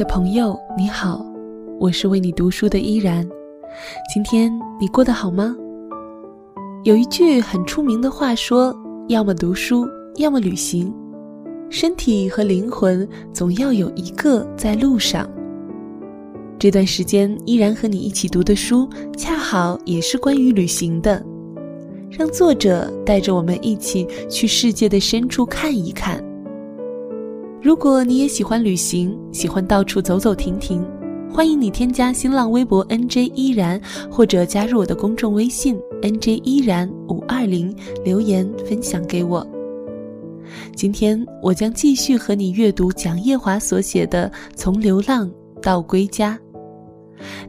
的朋友，你好，我是为你读书的依然。今天你过得好吗？有一句很出名的话说：要么读书，要么旅行。身体和灵魂总要有一个在路上。这段时间依然和你一起读的书，恰好也是关于旅行的。让作者带着我们一起去世界的深处看一看。如果你也喜欢旅行，喜欢到处走走停停，欢迎你添加新浪微博 nj 依然，或者加入我的公众微信 nj 依然五二零，留言分享给我。今天我将继续和你阅读蒋叶华所写的《从流浪到归家》。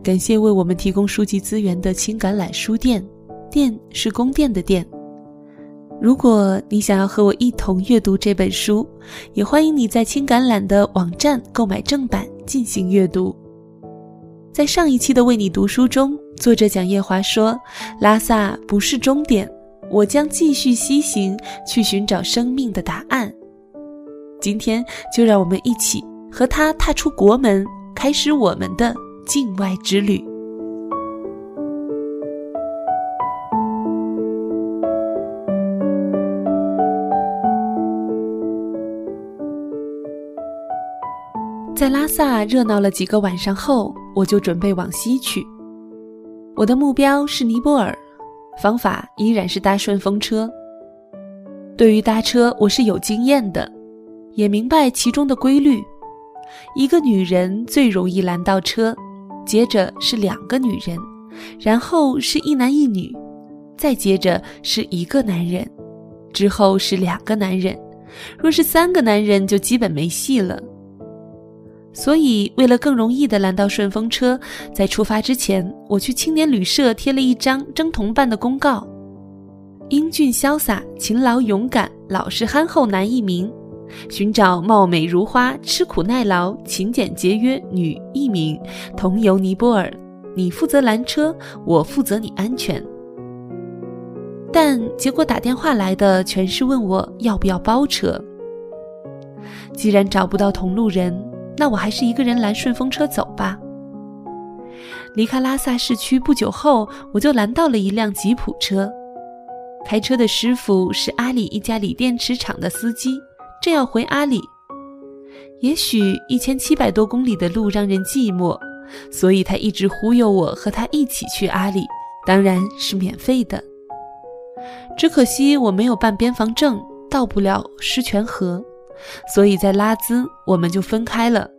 感谢为我们提供书籍资源的青橄榄书店，店是宫殿的店。如果你想要和我一同阅读这本书，也欢迎你在青橄榄的网站购买正版进行阅读。在上一期的为你读书中，作者蒋叶华说：“拉萨不是终点，我将继续西行去寻找生命的答案。”今天就让我们一起和他踏出国门，开始我们的境外之旅。在拉萨热闹了几个晚上后，我就准备往西去。我的目标是尼泊尔，方法依然是搭顺风车。对于搭车，我是有经验的，也明白其中的规律。一个女人最容易拦到车，接着是两个女人，然后是一男一女，再接着是一个男人，之后是两个男人。若是三个男人，就基本没戏了。所以，为了更容易地拦到顺风车，在出发之前，我去青年旅社贴了一张征同伴的公告：英俊潇洒、勤劳勇敢、老实憨厚男一名，寻找貌美如花、吃苦耐劳、勤俭节约女一名，同游尼泊尔。你负责拦车，我负责你安全。但结果打电话来的全是问我要不要包车。既然找不到同路人。那我还是一个人拦顺风车走吧。离开拉萨市区不久后，我就拦到了一辆吉普车。开车的师傅是阿里一家锂电池厂的司机，正要回阿里。也许一千七百多公里的路让人寂寞，所以他一直忽悠我和他一起去阿里，当然是免费的。只可惜我没有办边防证，到不了狮泉河。所以在拉孜，我们就分开了。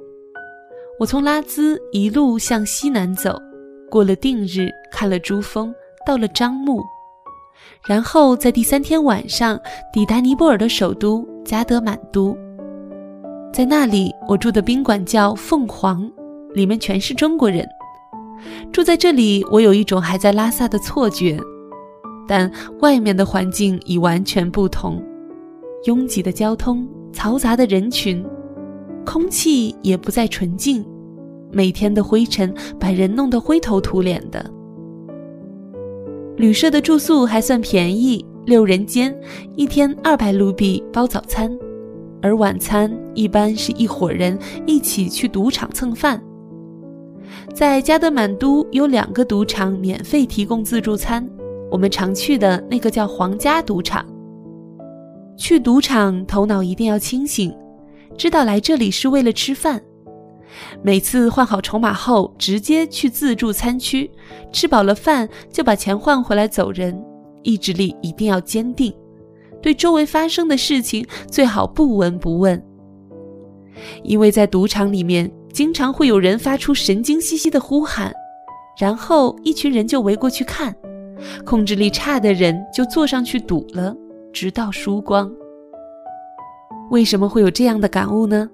我从拉孜一路向西南走，过了定日，看了珠峰，到了樟木，然后在第三天晚上抵达尼泊尔的首都加德满都。在那里，我住的宾馆叫凤凰，里面全是中国人。住在这里，我有一种还在拉萨的错觉，但外面的环境已完全不同，拥挤的交通。嘈杂的人群，空气也不再纯净，每天的灰尘把人弄得灰头土脸的。旅社的住宿还算便宜，六人间，一天二百卢比包早餐，而晚餐一般是一伙人一起去赌场蹭饭。在加德满都有两个赌场免费提供自助餐，我们常去的那个叫皇家赌场。去赌场，头脑一定要清醒，知道来这里是为了吃饭。每次换好筹码后，直接去自助餐区，吃饱了饭就把钱换回来走人。意志力一定要坚定，对周围发生的事情最好不闻不问。因为在赌场里面，经常会有人发出神经兮兮的呼喊，然后一群人就围过去看，控制力差的人就坐上去赌了。直到输光。为什么会有这样的感悟呢？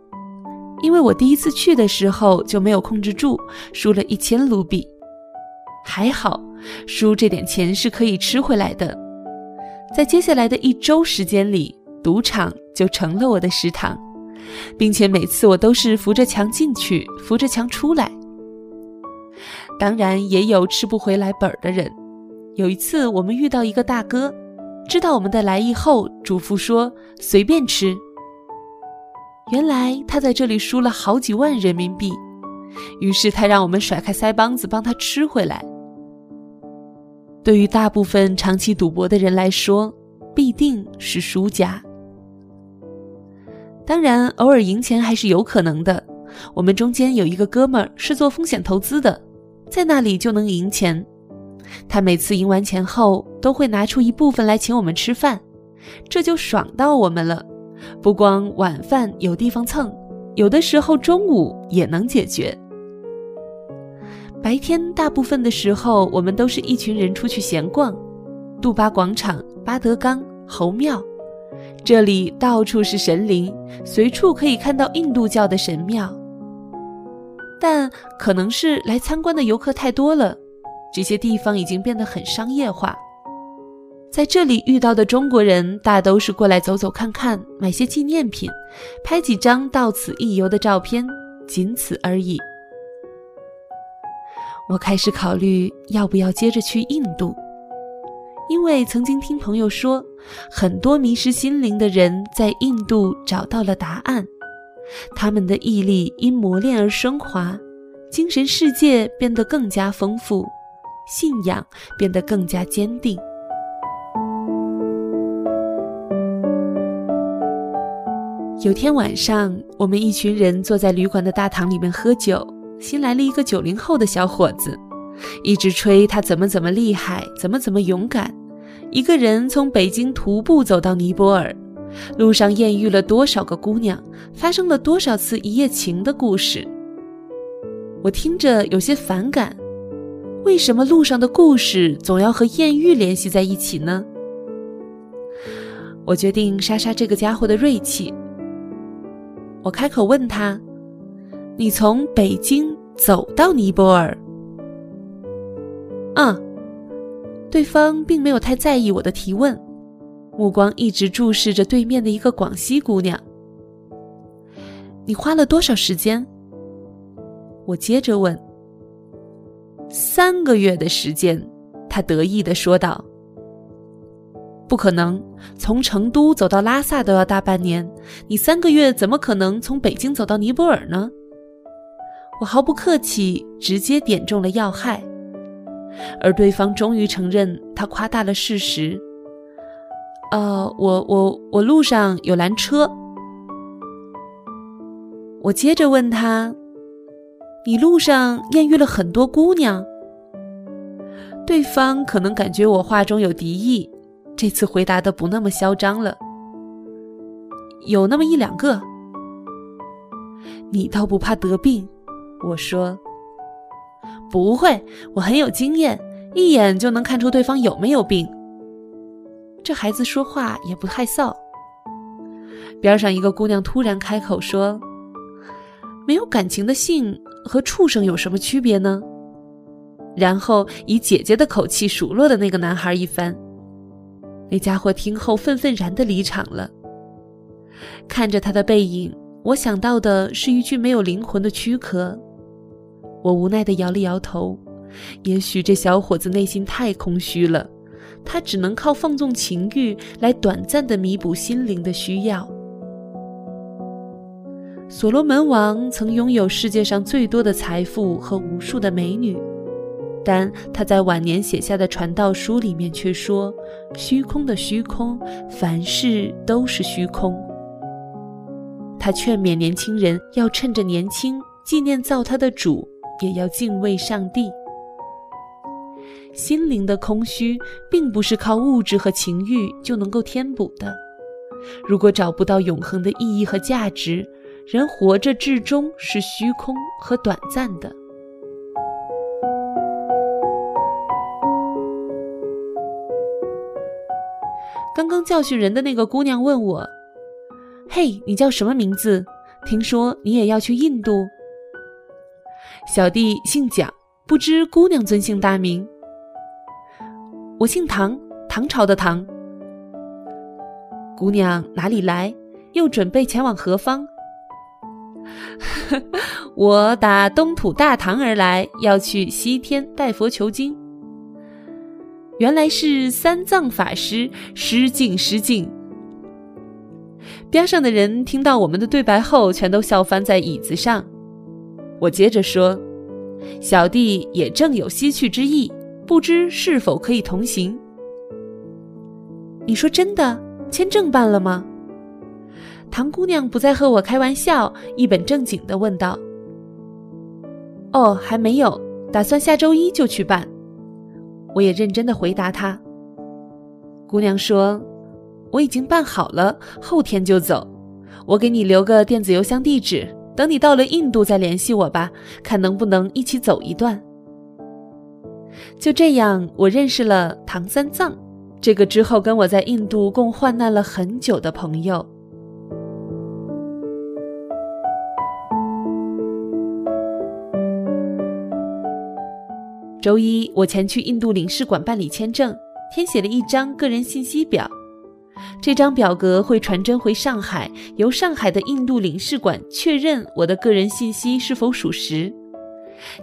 因为我第一次去的时候就没有控制住，输了一千卢比。还好，输这点钱是可以吃回来的。在接下来的一周时间里，赌场就成了我的食堂，并且每次我都是扶着墙进去，扶着墙出来。当然，也有吃不回来本儿的人。有一次，我们遇到一个大哥。知道我们的来意后，嘱咐说：“随便吃。”原来他在这里输了好几万人民币，于是他让我们甩开腮帮子帮他吃回来。对于大部分长期赌博的人来说，必定是输家。当然，偶尔赢钱还是有可能的。我们中间有一个哥们儿是做风险投资的，在那里就能赢钱。他每次赢完钱后，都会拿出一部分来请我们吃饭，这就爽到我们了。不光晚饭有地方蹭，有的时候中午也能解决。白天大部分的时候，我们都是一群人出去闲逛，杜巴广场、巴德冈、侯庙，这里到处是神灵，随处可以看到印度教的神庙。但可能是来参观的游客太多了，这些地方已经变得很商业化。在这里遇到的中国人大都是过来走走看看，买些纪念品，拍几张到此一游的照片，仅此而已。我开始考虑要不要接着去印度，因为曾经听朋友说，很多迷失心灵的人在印度找到了答案。他们的毅力因磨练而升华，精神世界变得更加丰富，信仰变得更加坚定。有天晚上，我们一群人坐在旅馆的大堂里面喝酒，新来了一个九零后的小伙子，一直吹他怎么怎么厉害，怎么怎么勇敢，一个人从北京徒步走到尼泊尔。路上艳遇了多少个姑娘，发生了多少次一夜情的故事，我听着有些反感。为什么路上的故事总要和艳遇联系在一起呢？我决定杀杀这个家伙的锐气。我开口问他：“你从北京走到尼泊尔？”嗯，对方并没有太在意我的提问。目光一直注视着对面的一个广西姑娘。你花了多少时间？我接着问。三个月的时间，他得意的说道。不可能，从成都走到拉萨都要大半年，你三个月怎么可能从北京走到尼泊尔呢？我毫不客气，直接点中了要害，而对方终于承认他夸大了事实。呃，我我我路上有拦车。我接着问他：“你路上艳遇了很多姑娘？”对方可能感觉我话中有敌意，这次回答的不那么嚣张了。有那么一两个。你倒不怕得病？我说：“不会，我很有经验，一眼就能看出对方有没有病。”这孩子说话也不害臊。边上一个姑娘突然开口说：“没有感情的性和畜生有什么区别呢？”然后以姐姐的口气数落了那个男孩一番。那家伙听后愤愤然的离场了。看着他的背影，我想到的是一具没有灵魂的躯壳。我无奈的摇了摇头。也许这小伙子内心太空虚了。他只能靠放纵情欲来短暂的弥补心灵的需要。所罗门王曾拥有世界上最多的财富和无数的美女，但他在晚年写下的传道书里面却说：“虚空的虚空，凡事都是虚空。”他劝勉年轻人要趁着年轻纪念造他的主，也要敬畏上帝。心灵的空虚，并不是靠物质和情欲就能够填补的。如果找不到永恒的意义和价值，人活着至终是虚空和短暂的。刚刚教训人的那个姑娘问我：“嘿，你叫什么名字？听说你也要去印度？”小弟姓蒋，不知姑娘尊姓大名？我姓唐，唐朝的唐。姑娘哪里来？又准备前往何方？我打东土大唐而来，要去西天拜佛求经。原来是三藏法师，失敬失敬。边上的人听到我们的对白后，全都笑翻在椅子上。我接着说：“小弟也正有西去之意，不知是否可以同行？”你说真的？签证办了吗？唐姑娘不再和我开玩笑，一本正经地问道：“哦，还没有，打算下周一就去办。”我也认真地回答她。姑娘说：“我已经办好了，后天就走。我给你留个电子邮箱地址。”等你到了印度再联系我吧，看能不能一起走一段。就这样，我认识了唐三藏，这个之后跟我在印度共患难了很久的朋友。周一，我前去印度领事馆办理签证，填写了一张个人信息表。这张表格会传真回上海，由上海的印度领事馆确认我的个人信息是否属实。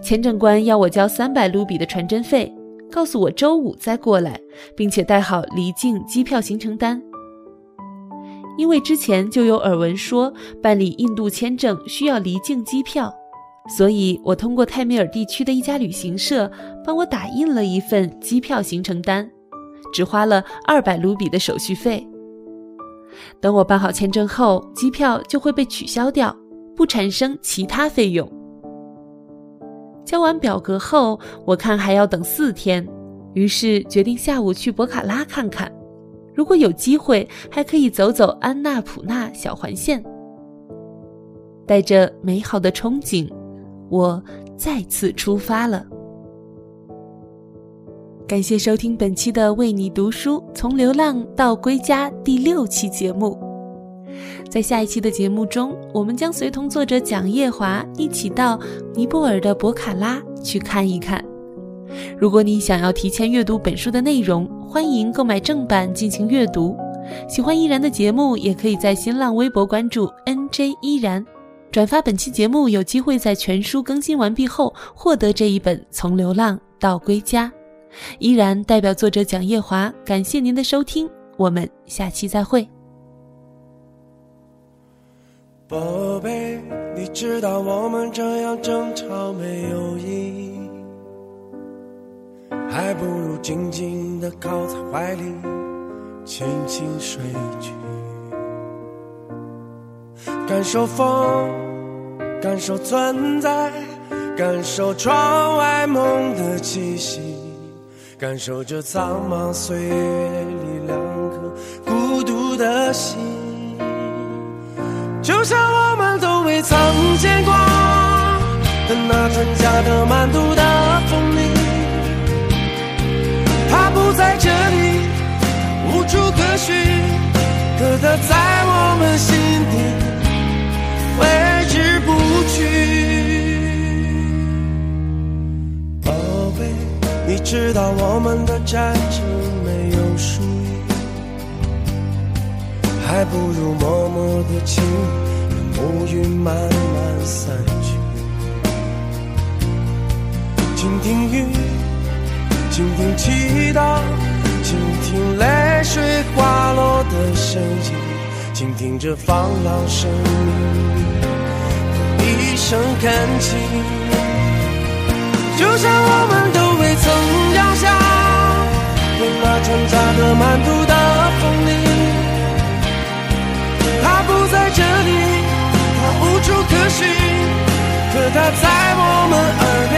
签证官要我交三百卢比的传真费，告诉我周五再过来，并且带好离境机票行程单。因为之前就有耳闻说办理印度签证需要离境机票，所以我通过泰米尔地区的一家旅行社帮我打印了一份机票行程单。只花了二百卢比的手续费。等我办好签证后，机票就会被取消掉，不产生其他费用。交完表格后，我看还要等四天，于是决定下午去博卡拉看看。如果有机会，还可以走走安纳普纳小环线。带着美好的憧憬，我再次出发了。感谢收听本期的《为你读书：从流浪到归家》第六期节目。在下一期的节目中，我们将随同作者蒋叶华一起到尼泊尔的博卡拉去看一看。如果你想要提前阅读本书的内容，欢迎购买正版进行阅读。喜欢依然的节目，也可以在新浪微博关注 NJ 依然，转发本期节目，有机会在全书更新完毕后获得这一本《从流浪到归家》。依然代表作者蒋叶华，感谢您的收听，我们下期再会。宝贝，你知道我们这样争吵没有意义，还不如静静的靠在怀里，轻轻睡去，感受风，感受存在，感受窗外梦的气息。感受着苍茫岁月里两颗孤独的心，就像我们都未曾见过的那春夏的满肚的风铃。它不在这里，无处可寻，可它在我们心底挥之不去。宝贝你知道我们的战争没有输赢，还不如默默的亲，让乌云慢慢散去。倾听雨，倾听祈祷，倾听泪水滑落的声音，倾听着放浪生命的一声恳请，就像我们都。未曾掉下的那春夏的满肚的风铃，它不在这里，它无处可寻，可它在我们耳边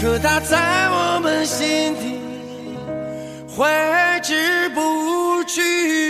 可它在我们心底挥之不去。